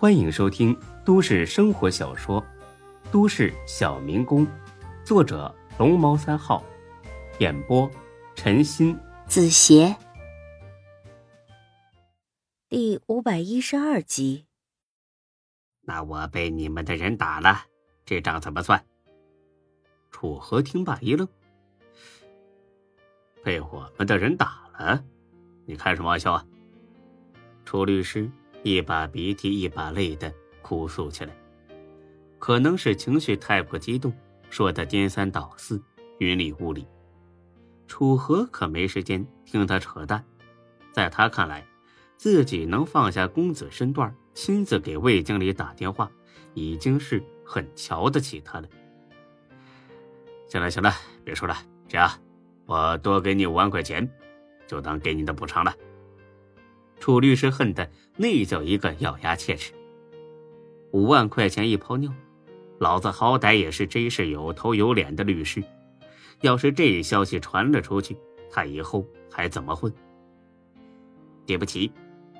欢迎收听都市生活小说《都市小民工》，作者龙猫三号，演播陈鑫、子邪，第五百一十二集。那我被你们的人打了，这账怎么算？楚河听罢一愣：“被我们的人打了？你开什么玩笑啊？”楚律师一把鼻涕一把泪的哭诉起来，可能是情绪太过激动，说的颠三倒四、云里雾里。楚河可没时间听他扯淡，在他看来，自己能放下公子身段，亲自给魏经理打电话，已经是很瞧得起他了。行了行了，别说了，这样，我多给你五万块钱，就当给你的补偿了。楚律师恨的那叫一个咬牙切齿。五万块钱一泡尿，老子好歹也是真是有头有脸的律师，要是这消息传了出去，他以后还怎么混？对不起，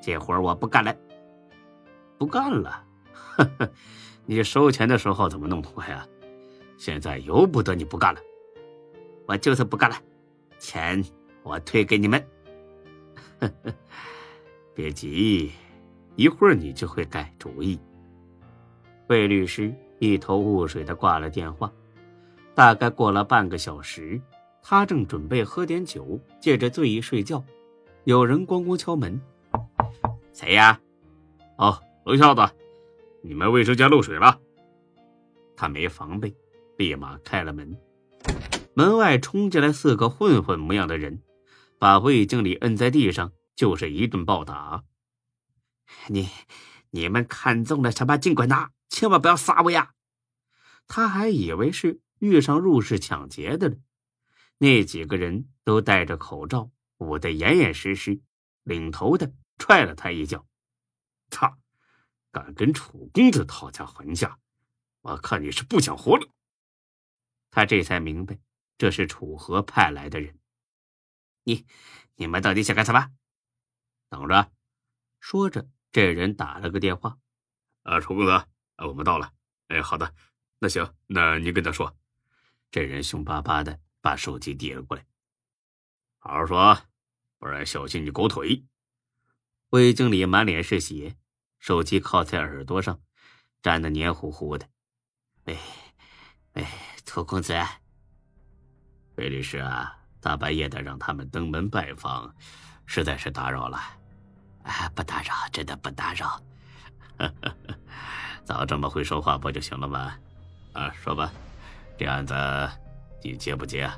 这活我不干了。不干了？呵呵，你收钱的时候怎么那么快啊？现在由不得你不干了。我就是不干了，钱我退给你们。呵呵。别急，一会儿你就会改主意。魏律师一头雾水的挂了电话。大概过了半个小时，他正准备喝点酒，借着醉意睡觉，有人咣咣敲门。谁呀？哦，楼下的，你们卫生间漏水了。他没防备，立马开了门。门外冲进来四个混混模样的人，把魏经理摁在地上。就是一顿暴打。你、你们看中了什么？尽管拿，千万不要杀我呀！他还以为是遇上入室抢劫的了。那几个人都戴着口罩，捂得严严实实。领头的踹了他一脚：“操！敢跟楚公子讨价还价？我看你是不想活了！”他这才明白，这是楚河派来的人。你、你们到底想干什么？等着，说着，这人打了个电话：“啊，楚公子，我们到了。哎，好的，那行，那你跟他说。”这人凶巴巴的把手机递了过来：“好好说，不然小心你狗腿。”魏经理满脸是血，手机靠在耳朵上，粘得黏糊糊的。“哎，哎，楚公子，魏律师啊，大半夜的让他们登门拜访，实在是打扰了。”啊，不打扰，真的不打扰。早这么会说话不就行了吗？啊，说吧，这案子你接不接啊？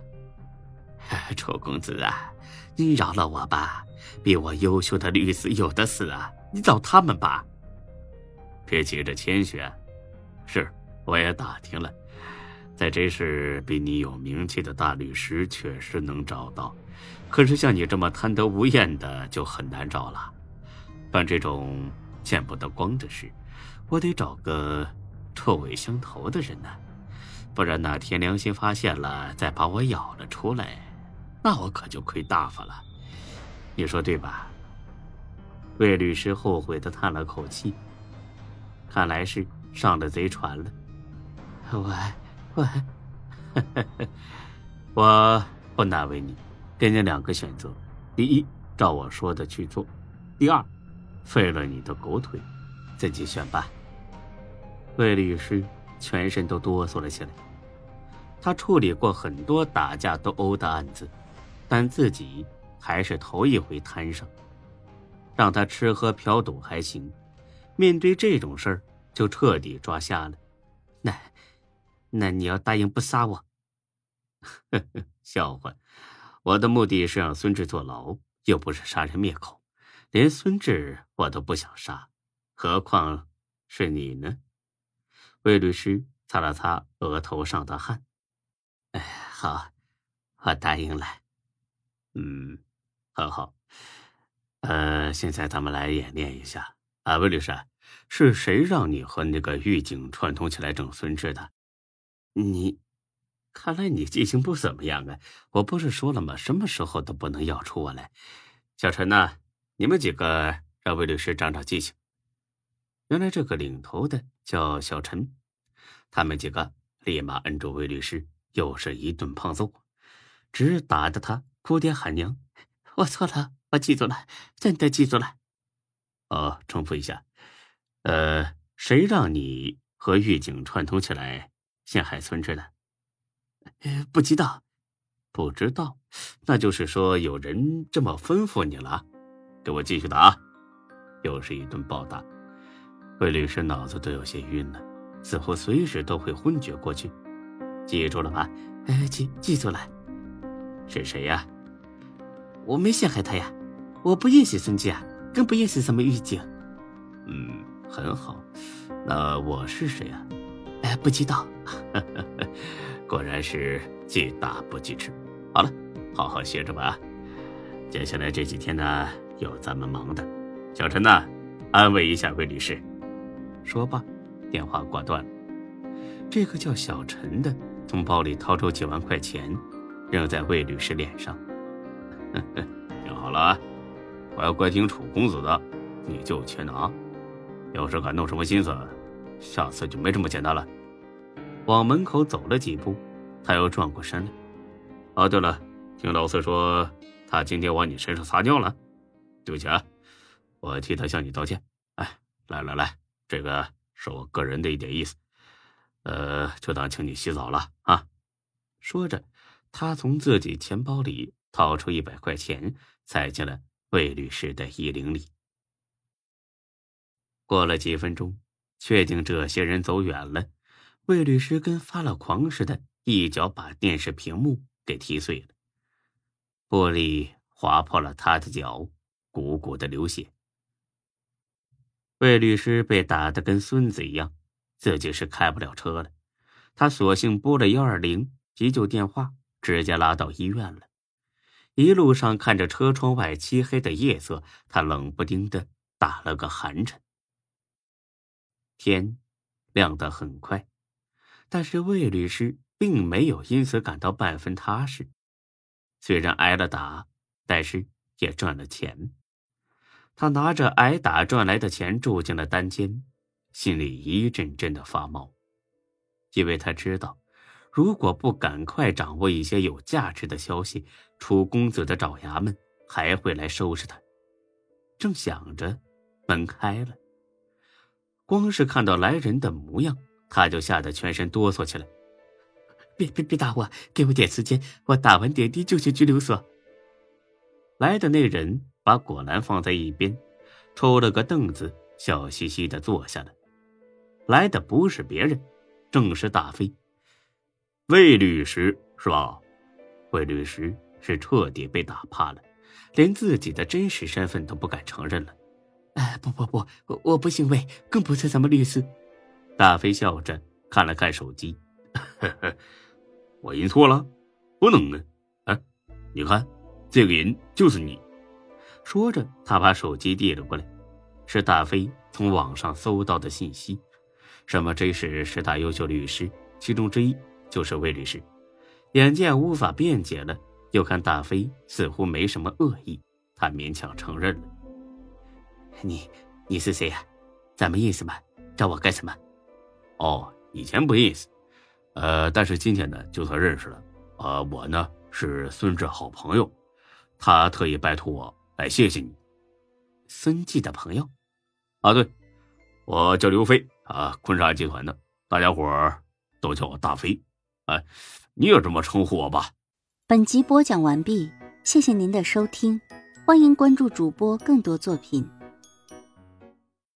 楚公子啊，你饶了我吧，比我优秀的律师有的是啊，你找他们吧。别急着谦虚，是，我也打听了，在这市比你有名气的大律师确实能找到，可是像你这么贪得无厌的就很难找了。办这种见不得光的事，我得找个臭味相投的人呢，不然哪天良心发现了，再把我咬了出来，那我可就亏大发了。你说对吧？魏律师后悔的叹了口气，看来是上了贼船了。我我 我不难为你，给你两个选择：第一，照我说的去做；第二。废了你的狗腿，自己选吧。魏律师全身都哆嗦了起来。他处理过很多打架斗殴的案子，但自己还是头一回摊上。让他吃喝嫖赌还行，面对这种事儿就彻底抓瞎了。那，那你要答应不杀我？呵呵，笑话！我的目的是让孙志坐牢，又不是杀人灭口。连孙志我都不想杀，何况是你呢？魏律师擦了擦额头上的汗，哎，好，我答应了。嗯，很好。呃，现在咱们来演练一下啊，魏律师，是谁让你和那个狱警串通起来整孙志的？你，看来你记性不怎么样啊！我不是说了吗？什么时候都不能要出我来。小陈呢？你们几个让魏律师长长记性。原来这个领头的叫小陈，他们几个立马摁住魏律师，又是一顿胖揍，直打得他哭爹喊娘。我错了，我记住了，真的记住了。哦，重复一下，呃，谁让你和狱警串通起来陷害村支的？不知道，不知道，那就是说有人这么吩咐你了。给我继续打，又是一顿暴打。魏律师脑子都有些晕了，似乎随时都会昏厥过去。记住了吧？哎，记记住了。是谁呀？我没陷害他呀，我不认识孙志啊，更不认识什么狱警。嗯，很好。那我是谁呀？哎，不知道。果然是记打不记吃。好了，好好歇着吧。接下来这几天呢，有咱们忙的。小陈呐，安慰一下魏律师。说罢，电话挂断了。这个叫小陈的从包里掏出几万块钱，扔在魏律师脸上。听好了啊，我要乖听楚公子的，你就去拿。要是敢动什么心思，下次就没这么简单了。往门口走了几步，他又转过身来。哦，对了，听老四说他今天往你身上撒尿了，对不起啊，我替他向你道歉。哎，来来来，这个是我个人的一点意思，呃，就当请你洗澡了啊。说着，他从自己钱包里。掏出一百块钱，塞进了魏律师的衣领里。过了几分钟，确定这些人走远了，魏律师跟发了狂似的，一脚把电视屏幕给踢碎了，玻璃划破了他的脚，鼓鼓的流血。魏律师被打得跟孙子一样，自己是开不了车了，他索性拨了幺二零急救电话，直接拉到医院了。一路上看着车窗外漆黑的夜色，他冷不丁的打了个寒颤。天亮得很快，但是魏律师并没有因此感到半分踏实。虽然挨了打，但是也赚了钱。他拿着挨打赚来的钱住进了单间，心里一阵阵的发毛，因为他知道。如果不赶快掌握一些有价值的消息，楚公子的爪牙们还会来收拾他。正想着，门开了。光是看到来人的模样，他就吓得全身哆嗦起来。别别别打我，给我点时间，我打完点滴就去拘留所。来的那人把果篮放在一边，抽了个凳子，笑嘻嘻的坐下了。来的不是别人，正是大飞。魏律师是吧？魏律师是彻底被打怕了，连自己的真实身份都不敢承认了。哎，不不不，我我不姓魏，更不是什么律师。大飞笑着看了看手机，我认错了，不能啊！哎，你看，这个人就是你。说着，他把手机递了过来，是大飞从网上搜到的信息，什么这是十大优秀律师其中之一。就是魏律师，眼见无法辩解了，又看大飞似乎没什么恶意，他勉强承认了。你你是谁呀？咱们认识吗？找我干什么？哦，以前不认识，呃，但是今天呢，就算认识了。呃，我呢是孙志好朋友，他特意拜托我来谢谢你。孙记的朋友？啊，对，我叫刘飞啊，坤沙集团的，大家伙儿都叫我大飞。哎，你也这么称呼我吧。本集播讲完毕，谢谢您的收听，欢迎关注主播更多作品。